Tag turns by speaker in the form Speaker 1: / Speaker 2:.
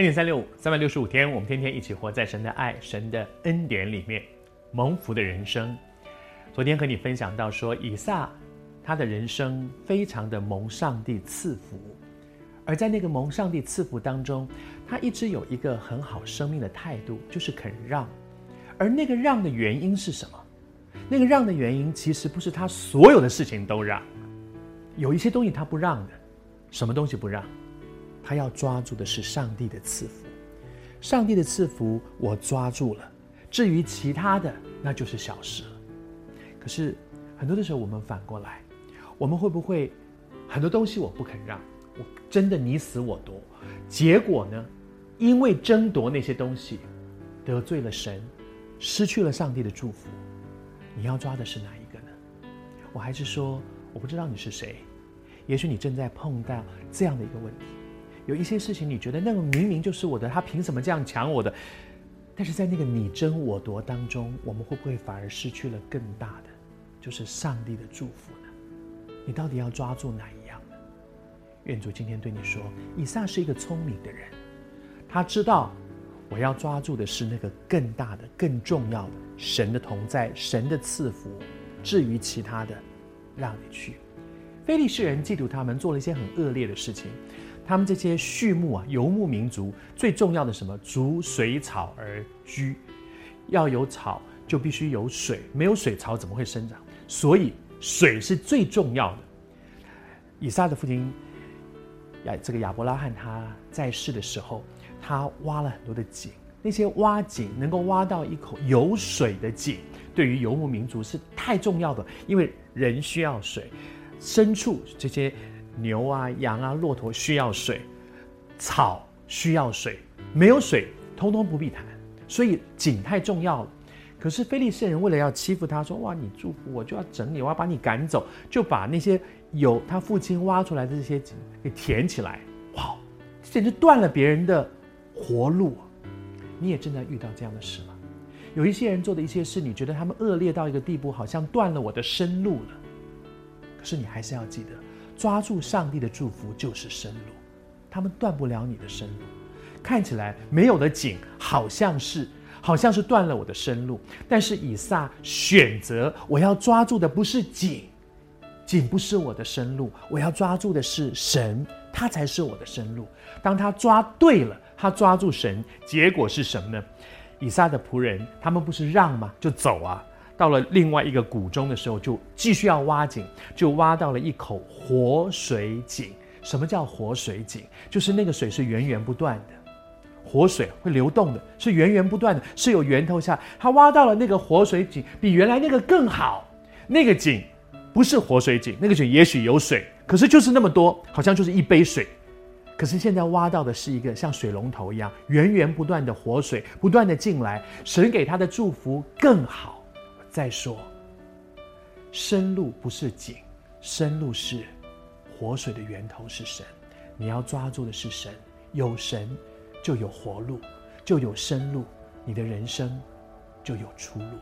Speaker 1: 恩典三六五，三百六十五天，我们天天一起活在神的爱、神的恩典里面，蒙福的人生。昨天和你分享到说，以撒他的人生非常的蒙上帝赐福，而在那个蒙上帝赐福当中，他一直有一个很好生命的态度，就是肯让。而那个让的原因是什么？那个让的原因其实不是他所有的事情都让，有一些东西他不让的。什么东西不让？他要抓住的是上帝的赐福。上帝的赐福我抓住了，至于其他的，那就是小事了。可是很多的时候，我们反过来，我们会不会很多东西我不肯让，我真的你死我夺，结果呢，因为争夺那些东西，得罪了神，失去了上帝的祝福。你要抓的是哪一个呢？我还是说，我不知道你是谁。也许你正在碰到这样的一个问题，有一些事情你觉得那个明明就是我的，他凭什么这样抢我的？但是在那个你争我夺当中，我们会不会反而失去了更大的，就是上帝的祝福呢？你到底要抓住哪一样呢？愿主今天对你说，以撒是一个聪明的人，他知道我要抓住的是那个更大的、更重要的神的同在、神的赐福。至于其他的，让你去。非利士人嫉妒他们，做了一些很恶劣的事情。他们这些畜牧啊，游牧民族最重要的什么？逐水草而居。要有草，就必须有水。没有水，草怎么会生长？所以水是最重要的。以撒的父亲亚这个亚伯拉罕他在世的时候，他挖了很多的井。那些挖井能够挖到一口有水的井，对于游牧民族是太重要的，因为人需要水。牲畜这些牛啊、羊啊、骆驼需要水，草需要水，没有水，通通不必谈。所以井太重要了。可是非利士人为了要欺负他，说：“哇，你祝福我就要整你，我要把你赶走，就把那些有他父亲挖出来的这些井给填起来。”哇，简直断了别人的活路。你也正在遇到这样的事吗？有一些人做的一些事，你觉得他们恶劣到一个地步，好像断了我的生路了。可是你还是要记得，抓住上帝的祝福就是生路，他们断不了你的生路。看起来没有的井，好像是好像是断了我的生路。但是以撒选择，我要抓住的不是井，井不是我的生路，我要抓住的是神，他才是我的生路。当他抓对了，他抓住神，结果是什么呢？以撒的仆人，他们不是让吗？就走啊。到了另外一个谷中的时候，就继续要挖井，就挖到了一口活水井。什么叫活水井？就是那个水是源源不断的，活水会流动的，是源源不断的，是有源头下。他挖到了那个活水井，比原来那个更好。那个井不是活水井，那个井也许有水，可是就是那么多，好像就是一杯水。可是现在挖到的是一个像水龙头一样源源不断的活水，不断的进来，神给他的祝福更好。再说，生路不是井，生路是活水的源头是神。你要抓住的是神，有神就有活路，就有生路，你的人生就有出路。